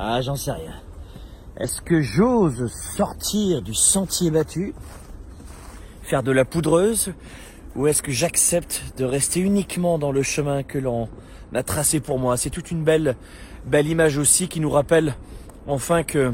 Ah, j'en sais rien. Est-ce que j'ose sortir du sentier battu, faire de la poudreuse, ou est-ce que j'accepte de rester uniquement dans le chemin que l'on a tracé pour moi? C'est toute une belle, image aussi qui nous rappelle enfin que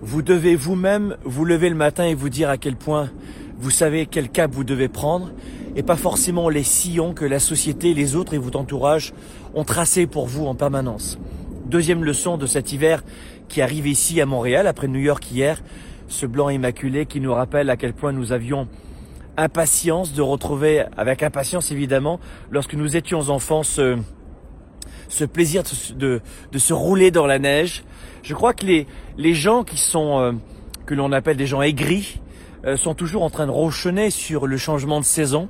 vous devez vous-même vous lever le matin et vous dire à quel point vous savez quel cap vous devez prendre et pas forcément les sillons que la société, les autres et votre entourage ont tracés pour vous en permanence. Deuxième leçon de cet hiver qui arrive ici à Montréal après New York hier, ce blanc immaculé qui nous rappelle à quel point nous avions impatience de retrouver, avec impatience évidemment, lorsque nous étions enfants, ce, ce plaisir de, se rouler dans la neige. Je crois que les, les gens qui sont, euh, que l'on appelle des gens aigris, euh, sont toujours en train de rochonner sur le changement de saison.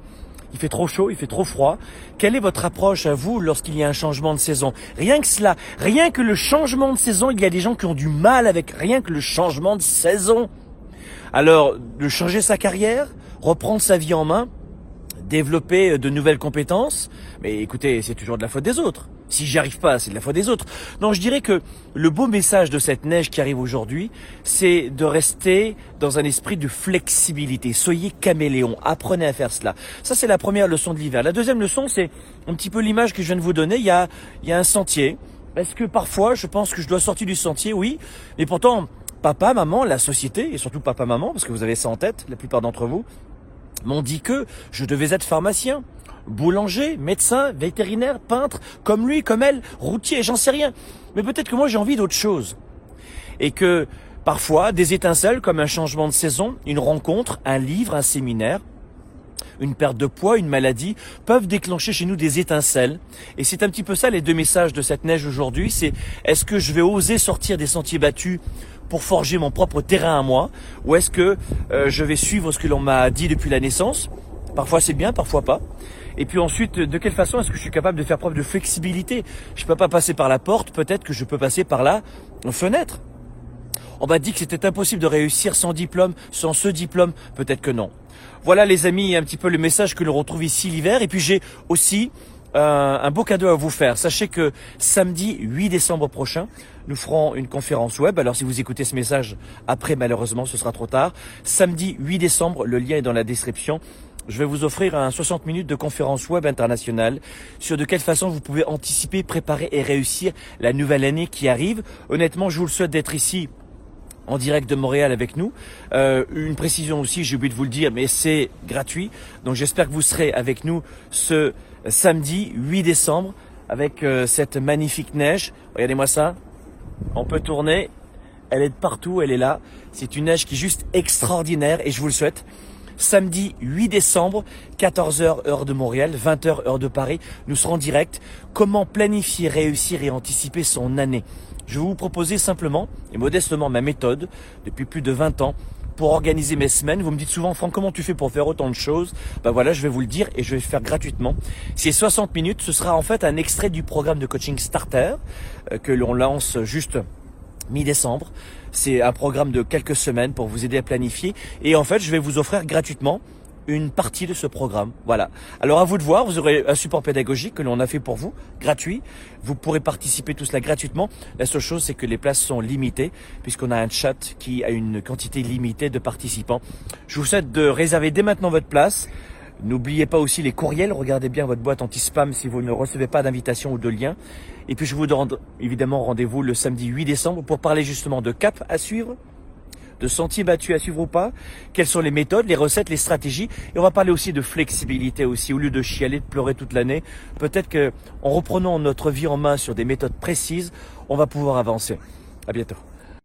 Il fait trop chaud, il fait trop froid. Quelle est votre approche à vous lorsqu'il y a un changement de saison? Rien que cela, rien que le changement de saison, il y a des gens qui ont du mal avec rien que le changement de saison. Alors, de changer sa carrière, reprendre sa vie en main, développer de nouvelles compétences, mais écoutez, c'est toujours de la faute des autres. Si j'y arrive pas, c'est de la faute des autres. Non, je dirais que le beau message de cette neige qui arrive aujourd'hui, c'est de rester dans un esprit de flexibilité. Soyez caméléon, apprenez à faire cela. Ça, c'est la première leçon de l'hiver. La deuxième leçon, c'est un petit peu l'image que je viens de vous donner. Il y a, il y a un sentier. Est-ce que parfois, je pense que je dois sortir du sentier? Oui. Mais pourtant, papa, maman, la société, et surtout papa, maman, parce que vous avez ça en tête, la plupart d'entre vous, m'ont dit que je devais être pharmacien boulanger, médecin, vétérinaire, peintre, comme lui, comme elle, routier, j'en sais rien. Mais peut-être que moi j'ai envie d'autre chose. Et que parfois des étincelles comme un changement de saison, une rencontre, un livre, un séminaire, une perte de poids, une maladie, peuvent déclencher chez nous des étincelles. Et c'est un petit peu ça les deux messages de cette neige aujourd'hui. C'est est-ce que je vais oser sortir des sentiers battus pour forger mon propre terrain à moi? Ou est-ce que euh, je vais suivre ce que l'on m'a dit depuis la naissance? Parfois c'est bien, parfois pas. Et puis ensuite, de quelle façon est-ce que je suis capable de faire preuve de flexibilité? Je ne peux pas passer par la porte, peut-être que je peux passer par la fenêtre. On m'a dit que c'était impossible de réussir sans diplôme, sans ce diplôme, peut-être que non. Voilà les amis, un petit peu le message que l'on retrouve ici l'hiver. Et puis j'ai aussi euh, un beau cadeau à vous faire. Sachez que samedi 8 décembre prochain, nous ferons une conférence web. Alors si vous écoutez ce message après, malheureusement, ce sera trop tard. Samedi 8 décembre, le lien est dans la description je vais vous offrir un 60 minutes de conférence web internationale sur de quelle façon vous pouvez anticiper, préparer et réussir la nouvelle année qui arrive. Honnêtement, je vous le souhaite d'être ici en direct de Montréal avec nous. Euh, une précision aussi, j'ai oublié de vous le dire, mais c'est gratuit. Donc j'espère que vous serez avec nous ce samedi 8 décembre avec euh, cette magnifique neige. Regardez-moi ça. On peut tourner. Elle est de partout, elle est là. C'est une neige qui est juste extraordinaire et je vous le souhaite samedi 8 décembre, 14h heure de Montréal, 20h heure de Paris. Nous serons en direct. Comment planifier, réussir et anticiper son année? Je vais vous proposer simplement et modestement ma méthode depuis plus de 20 ans pour organiser mes semaines. Vous me dites souvent, Franck, comment tu fais pour faire autant de choses? Ben voilà, je vais vous le dire et je vais le faire gratuitement. Ces 60 minutes, ce sera en fait un extrait du programme de coaching Starter euh, que l'on lance juste mi-décembre. C'est un programme de quelques semaines pour vous aider à planifier. Et en fait, je vais vous offrir gratuitement une partie de ce programme. Voilà. Alors à vous de voir, vous aurez un support pédagogique que l'on a fait pour vous, gratuit. Vous pourrez participer tout cela gratuitement. La seule chose, c'est que les places sont limitées, puisqu'on a un chat qui a une quantité limitée de participants. Je vous souhaite de réserver dès maintenant votre place. N'oubliez pas aussi les courriels, regardez bien votre boîte anti-spam si vous ne recevez pas d'invitation ou de lien. Et puis je vous donne évidemment rendez-vous le samedi 8 décembre pour parler justement de cap à suivre, de sentiers battus à suivre ou pas, quelles sont les méthodes, les recettes, les stratégies. Et on va parler aussi de flexibilité aussi. Au lieu de chialer, de pleurer toute l'année, peut-être qu'en reprenant notre vie en main sur des méthodes précises, on va pouvoir avancer. À bientôt.